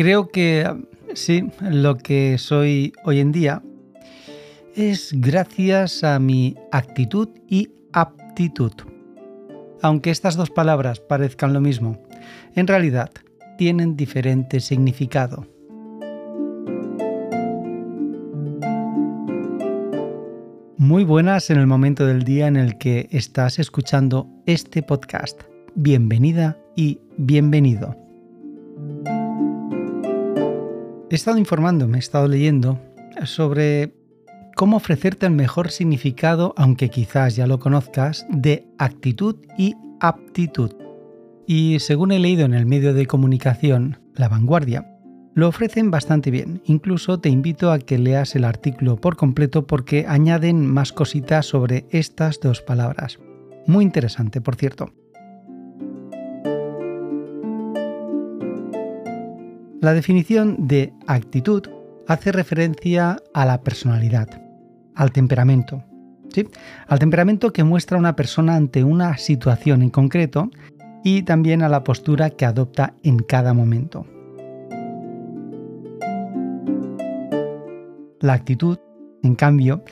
Creo que sí, lo que soy hoy en día es gracias a mi actitud y aptitud. Aunque estas dos palabras parezcan lo mismo, en realidad tienen diferente significado. Muy buenas en el momento del día en el que estás escuchando este podcast. Bienvenida y bienvenido. He estado informándome, he estado leyendo sobre cómo ofrecerte el mejor significado, aunque quizás ya lo conozcas, de actitud y aptitud. Y según he leído en el medio de comunicación, La Vanguardia, lo ofrecen bastante bien. Incluso te invito a que leas el artículo por completo porque añaden más cositas sobre estas dos palabras. Muy interesante, por cierto. La definición de actitud hace referencia a la personalidad, al temperamento. ¿sí? Al temperamento que muestra una persona ante una situación en concreto y también a la postura que adopta en cada momento. La actitud, en cambio,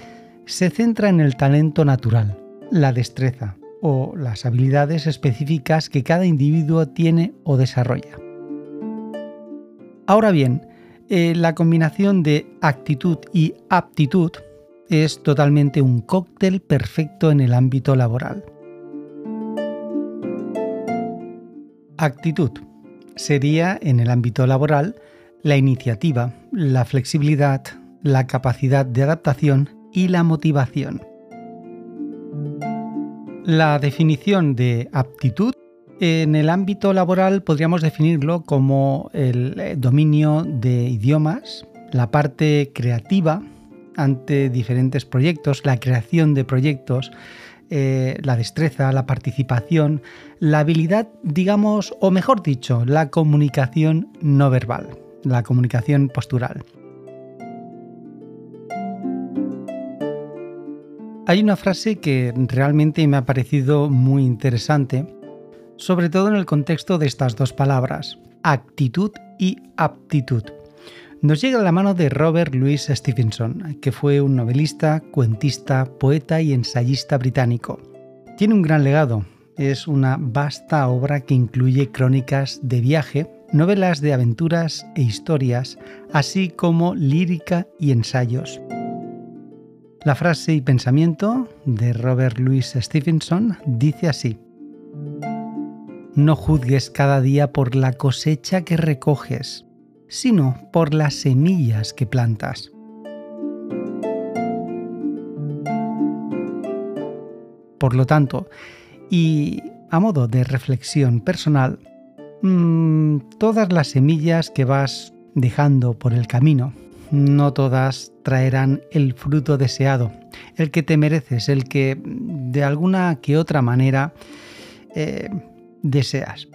se centra en el talento natural, la destreza o las habilidades específicas que cada individuo tiene o desarrolla. Ahora bien, eh, la combinación de actitud y aptitud es totalmente un cóctel perfecto en el ámbito laboral. Actitud sería en el ámbito laboral la iniciativa, la flexibilidad, la capacidad de adaptación y la motivación. La definición de aptitud en el ámbito laboral podríamos definirlo como el eh, dominio de idiomas, la parte creativa ante diferentes proyectos, la creación de proyectos, eh, la destreza, la participación, la habilidad, digamos, o mejor dicho, la comunicación no verbal, la comunicación postural. Hay una frase que realmente me ha parecido muy interesante sobre todo en el contexto de estas dos palabras, actitud y aptitud. Nos llega a la mano de Robert Louis Stevenson, que fue un novelista, cuentista, poeta y ensayista británico. Tiene un gran legado, es una vasta obra que incluye crónicas de viaje, novelas de aventuras e historias, así como lírica y ensayos. La frase y pensamiento de Robert Louis Stevenson dice así, no juzgues cada día por la cosecha que recoges, sino por las semillas que plantas. Por lo tanto, y a modo de reflexión personal, mm, todas las semillas que vas dejando por el camino, no todas traerán el fruto deseado, el que te mereces, el que de alguna que otra manera eh, deseas.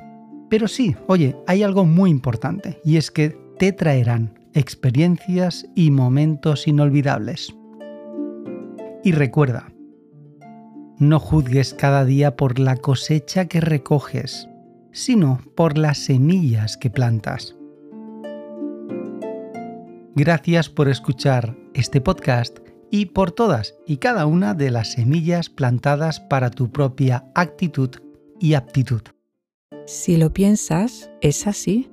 Pero sí, oye, hay algo muy importante y es que te traerán experiencias y momentos inolvidables. Y recuerda, no juzgues cada día por la cosecha que recoges, sino por las semillas que plantas. Gracias por escuchar este podcast y por todas y cada una de las semillas plantadas para tu propia actitud y aptitud. Si lo piensas, es así.